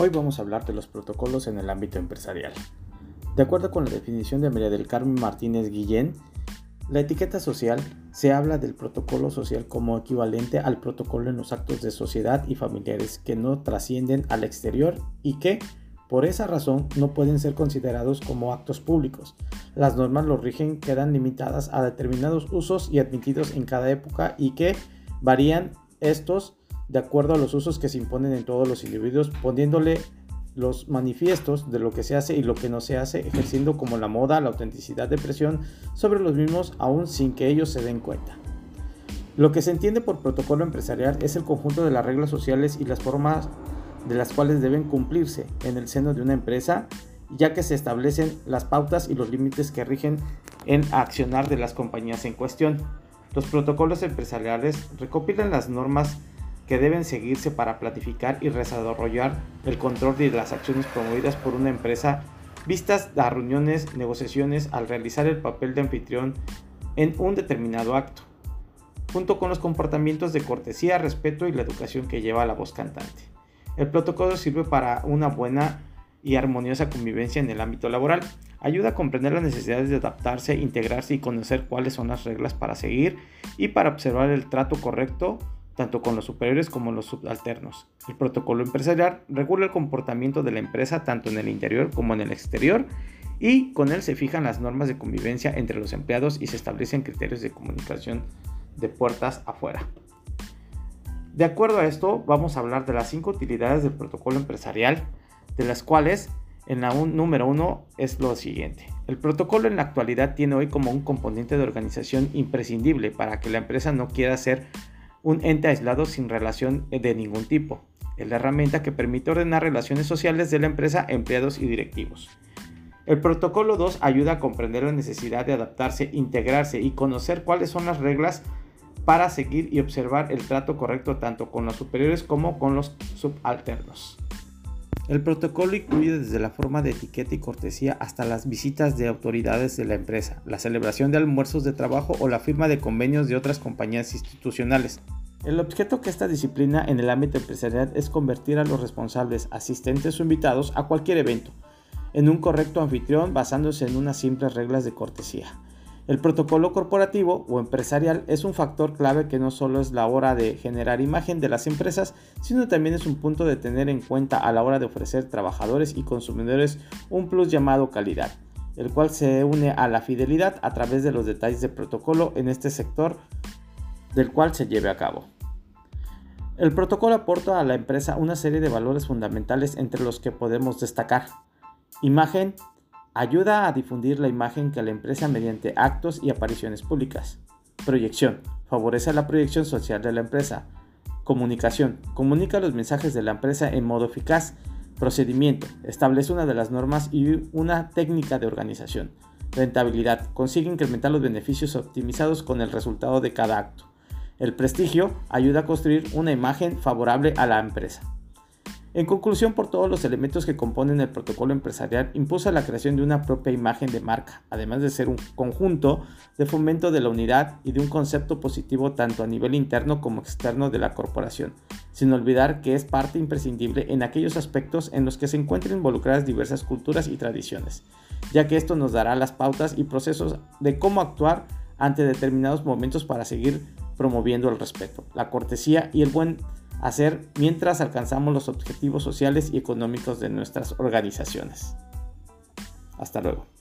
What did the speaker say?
Hoy vamos a hablar de los protocolos en el ámbito empresarial. De acuerdo con la definición de María del Carmen Martínez Guillén, la etiqueta social se habla del protocolo social como equivalente al protocolo en los actos de sociedad y familiares que no trascienden al exterior y que, por esa razón, no pueden ser considerados como actos públicos. Las normas los rigen quedan limitadas a determinados usos y admitidos en cada época y que varían estos de acuerdo a los usos que se imponen en todos los individuos, poniéndole los manifiestos de lo que se hace y lo que no se hace, ejerciendo como la moda la autenticidad de presión sobre los mismos aún sin que ellos se den cuenta. Lo que se entiende por protocolo empresarial es el conjunto de las reglas sociales y las formas de las cuales deben cumplirse en el seno de una empresa, ya que se establecen las pautas y los límites que rigen en accionar de las compañías en cuestión. Los protocolos empresariales recopilan las normas que deben seguirse para planificar y desarrollar el control de las acciones promovidas por una empresa vistas a reuniones, negociaciones al realizar el papel de anfitrión en un determinado acto, junto con los comportamientos de cortesía, respeto y la educación que lleva la voz cantante. El protocolo sirve para una buena y armoniosa convivencia en el ámbito laboral. Ayuda a comprender las necesidades de adaptarse, integrarse y conocer cuáles son las reglas para seguir y para observar el trato correcto tanto con los superiores como los subalternos. El protocolo empresarial regula el comportamiento de la empresa tanto en el interior como en el exterior y con él se fijan las normas de convivencia entre los empleados y se establecen criterios de comunicación de puertas afuera. De acuerdo a esto, vamos a hablar de las cinco utilidades del protocolo empresarial, de las cuales en la número uno es lo siguiente. El protocolo en la actualidad tiene hoy como un componente de organización imprescindible para que la empresa no quiera ser un ente aislado sin relación de ningún tipo. Es la herramienta que permite ordenar relaciones sociales de la empresa, empleados y directivos. El protocolo 2 ayuda a comprender la necesidad de adaptarse, integrarse y conocer cuáles son las reglas para seguir y observar el trato correcto tanto con los superiores como con los subalternos. El protocolo incluye desde la forma de etiqueta y cortesía hasta las visitas de autoridades de la empresa, la celebración de almuerzos de trabajo o la firma de convenios de otras compañías institucionales. El objeto que esta disciplina en el ámbito empresarial es convertir a los responsables, asistentes o invitados a cualquier evento en un correcto anfitrión basándose en unas simples reglas de cortesía. El protocolo corporativo o empresarial es un factor clave que no solo es la hora de generar imagen de las empresas, sino también es un punto de tener en cuenta a la hora de ofrecer trabajadores y consumidores un plus llamado calidad, el cual se une a la fidelidad a través de los detalles de protocolo en este sector del cual se lleve a cabo. El protocolo aporta a la empresa una serie de valores fundamentales entre los que podemos destacar. Imagen, Ayuda a difundir la imagen que la empresa mediante actos y apariciones públicas. Proyección. Favorece la proyección social de la empresa. Comunicación. Comunica los mensajes de la empresa en modo eficaz. Procedimiento. Establece una de las normas y una técnica de organización. Rentabilidad. Consigue incrementar los beneficios optimizados con el resultado de cada acto. El prestigio ayuda a construir una imagen favorable a la empresa. En conclusión, por todos los elementos que componen el protocolo empresarial, impulsa la creación de una propia imagen de marca, además de ser un conjunto de fomento de la unidad y de un concepto positivo tanto a nivel interno como externo de la corporación, sin olvidar que es parte imprescindible en aquellos aspectos en los que se encuentran involucradas diversas culturas y tradiciones, ya que esto nos dará las pautas y procesos de cómo actuar ante determinados momentos para seguir promoviendo el respeto, la cortesía y el buen hacer mientras alcanzamos los objetivos sociales y económicos de nuestras organizaciones. Hasta luego.